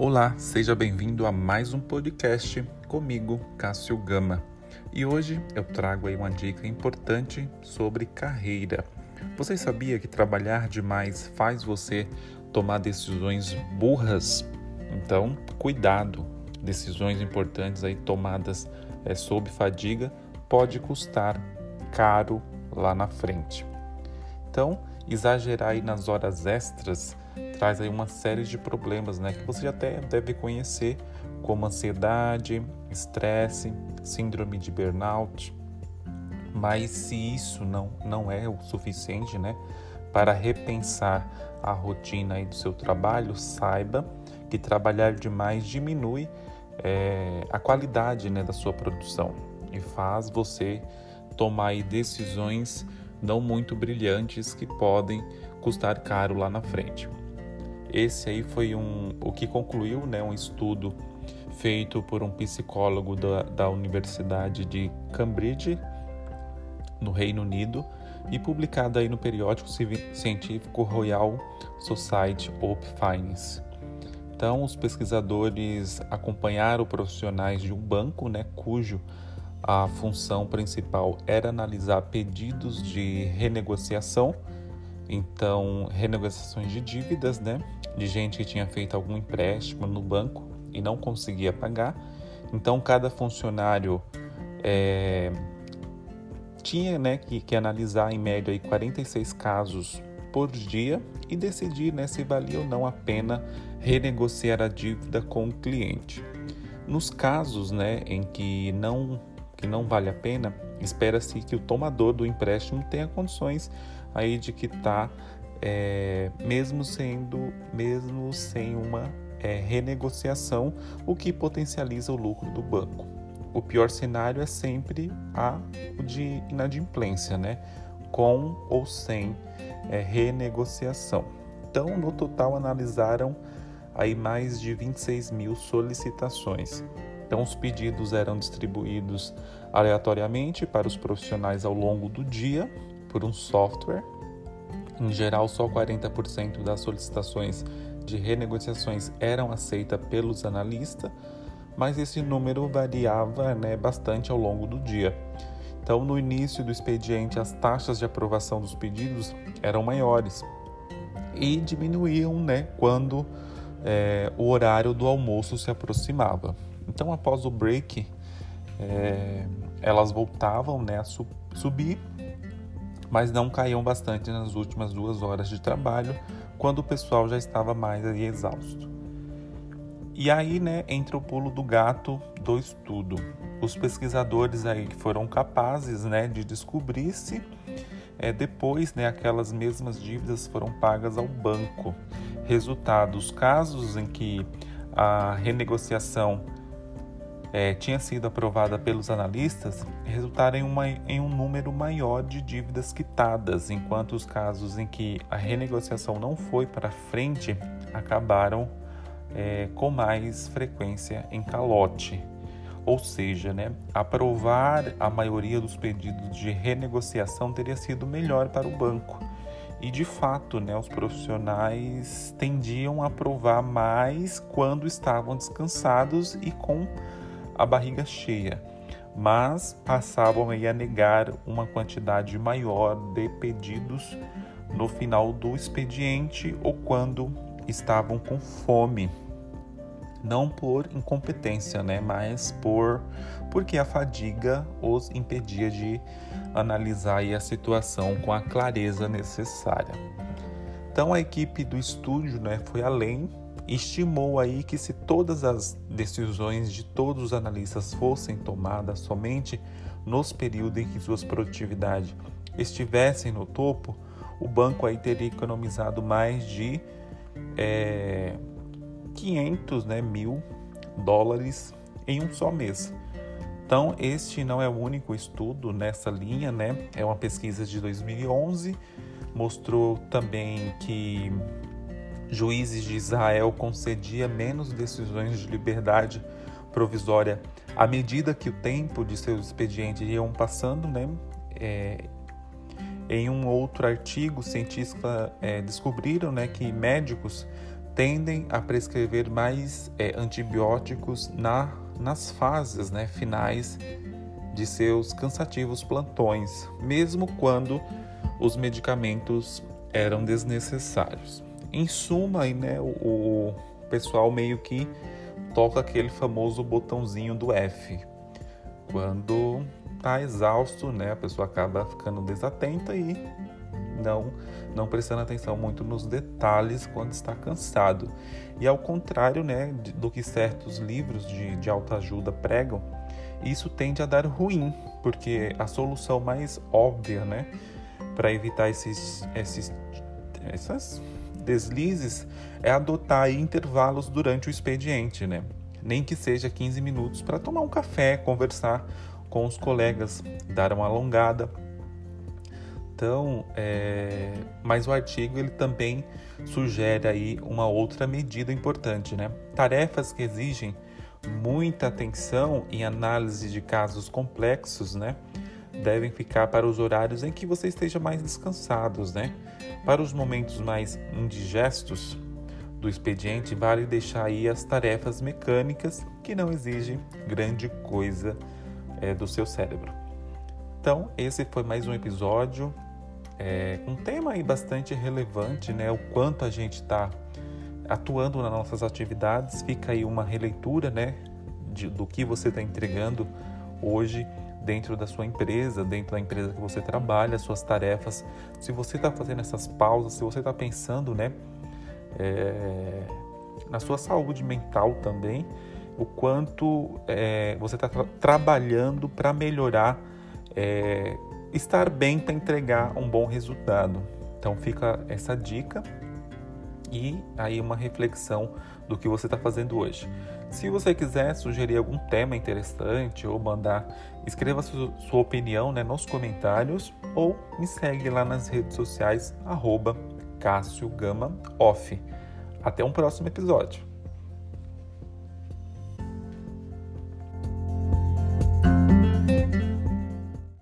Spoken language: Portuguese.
Olá, seja bem-vindo a mais um podcast comigo, Cássio Gama. E hoje eu trago aí uma dica importante sobre carreira. Você sabia que trabalhar demais faz você tomar decisões burras? Então, cuidado. Decisões importantes aí tomadas é, sob fadiga pode custar caro lá na frente. Então, exagerar aí nas horas extras traz aí uma série de problemas, né, que você até deve conhecer, como ansiedade, estresse, síndrome de burnout. Mas se isso não, não é o suficiente, né, para repensar a rotina aí do seu trabalho, saiba que trabalhar demais diminui é, a qualidade né, da sua produção e faz você tomar decisões não muito brilhantes que podem custar caro lá na frente. Esse aí foi um, o que concluiu né, um estudo feito por um psicólogo da, da Universidade de Cambridge, no Reino Unido, e publicado aí no periódico científico Royal Society of Finance. Então, os pesquisadores acompanharam profissionais de um banco, né, cujo a função principal era analisar pedidos de renegociação, então renegociações de dívidas, né, de gente que tinha feito algum empréstimo no banco e não conseguia pagar. Então cada funcionário é, tinha, né, que, que analisar em média aí 46 casos por dia e decidir né, se valia ou não a pena renegociar a dívida com o cliente. Nos casos né, em que não que não vale a pena, espera-se que o tomador do empréstimo tenha condições aí de quitar, é, mesmo sendo, mesmo sem uma é, renegociação, o que potencializa o lucro do banco. O pior cenário é sempre a de inadimplência, né? com ou sem é, renegociação. Então, no total, analisaram aí mais de 26 mil solicitações. Então, os pedidos eram distribuídos aleatoriamente para os profissionais ao longo do dia por um software. Em geral, só 40% das solicitações de renegociações eram aceitas pelos analistas, mas esse número variava né, bastante ao longo do dia. Então, no início do expediente, as taxas de aprovação dos pedidos eram maiores e diminuíam né, quando é, o horário do almoço se aproximava. Então, após o break, é, elas voltavam né, a su subir, mas não caíam bastante nas últimas duas horas de trabalho, quando o pessoal já estava mais aí, exausto. E aí, né, entra o pulo do gato do estudo. Os pesquisadores aí que foram capazes, né, de descobrir se é, depois, né, aquelas mesmas dívidas foram pagas ao banco. Resultado: os casos em que a renegociação é, tinha sido aprovada pelos analistas resultaram em, uma, em um número maior de dívidas quitadas, enquanto os casos em que a renegociação não foi para frente acabaram é, com mais frequência em calote. Ou seja, né, aprovar a maioria dos pedidos de renegociação teria sido melhor para o banco. E de fato, né, os profissionais tendiam a aprovar mais quando estavam descansados e com a barriga cheia, mas passavam a negar uma quantidade maior de pedidos no final do expediente ou quando estavam com fome. Não por incompetência, né, mas por porque a fadiga os impedia de analisar a situação com a clareza necessária. Então a equipe do estúdio, né, foi além estimou aí que se todas as decisões de todos os analistas fossem tomadas somente nos períodos em que suas produtividades estivessem no topo, o banco aí teria economizado mais de é, 500 né, mil dólares em um só mês. Então, este não é o único estudo nessa linha, né? É uma pesquisa de 2011, mostrou também que juízes de Israel concedia menos decisões de liberdade provisória à medida que o tempo de seus expedientes iam passando, né? É, em um outro artigo, cientistas é, descobriram né, que médicos tendem a prescrever mais é, antibióticos na, nas fases né, finais de seus cansativos plantões, mesmo quando os medicamentos eram desnecessários. Em suma, aí, né, o, o pessoal meio que toca aquele famoso botãozinho do F. Quando está exausto, né, a pessoa acaba ficando desatenta e não não prestando atenção muito nos detalhes quando está cansado. E ao contrário, né, do que certos livros de, de autoajuda pregam, isso tende a dar ruim, porque a solução mais óbvia, né, para evitar esses, esses essas deslizes é adotar intervalos durante o expediente, né? Nem que seja 15 minutos para tomar um café, conversar com os colegas, dar uma alongada. Então, é... mas o artigo ele também sugere aí uma outra medida importante, né? Tarefas que exigem muita atenção em análise de casos complexos, né? Devem ficar para os horários em que você esteja mais descansados, né? Para os momentos mais indigestos do expediente, vale deixar aí as tarefas mecânicas que não exigem grande coisa é, do seu cérebro. Então, esse foi mais um episódio é, um tema aí bastante relevante, né? O quanto a gente está atuando nas nossas atividades. Fica aí uma releitura, né? De, do que você está entregando hoje dentro da sua empresa, dentro da empresa que você trabalha, suas tarefas. Se você está fazendo essas pausas, se você está pensando, né? É, na sua saúde mental também, o quanto é, você está tra trabalhando para melhorar, é, estar bem para entregar um bom resultado. Então fica essa dica e aí uma reflexão do que você está fazendo hoje. Se você quiser sugerir algum tema interessante ou mandar, escreva sua, opinião né, nos comentários ou me segue lá nas redes sociais, arroba Cássio Gama Off. Até um próximo episódio.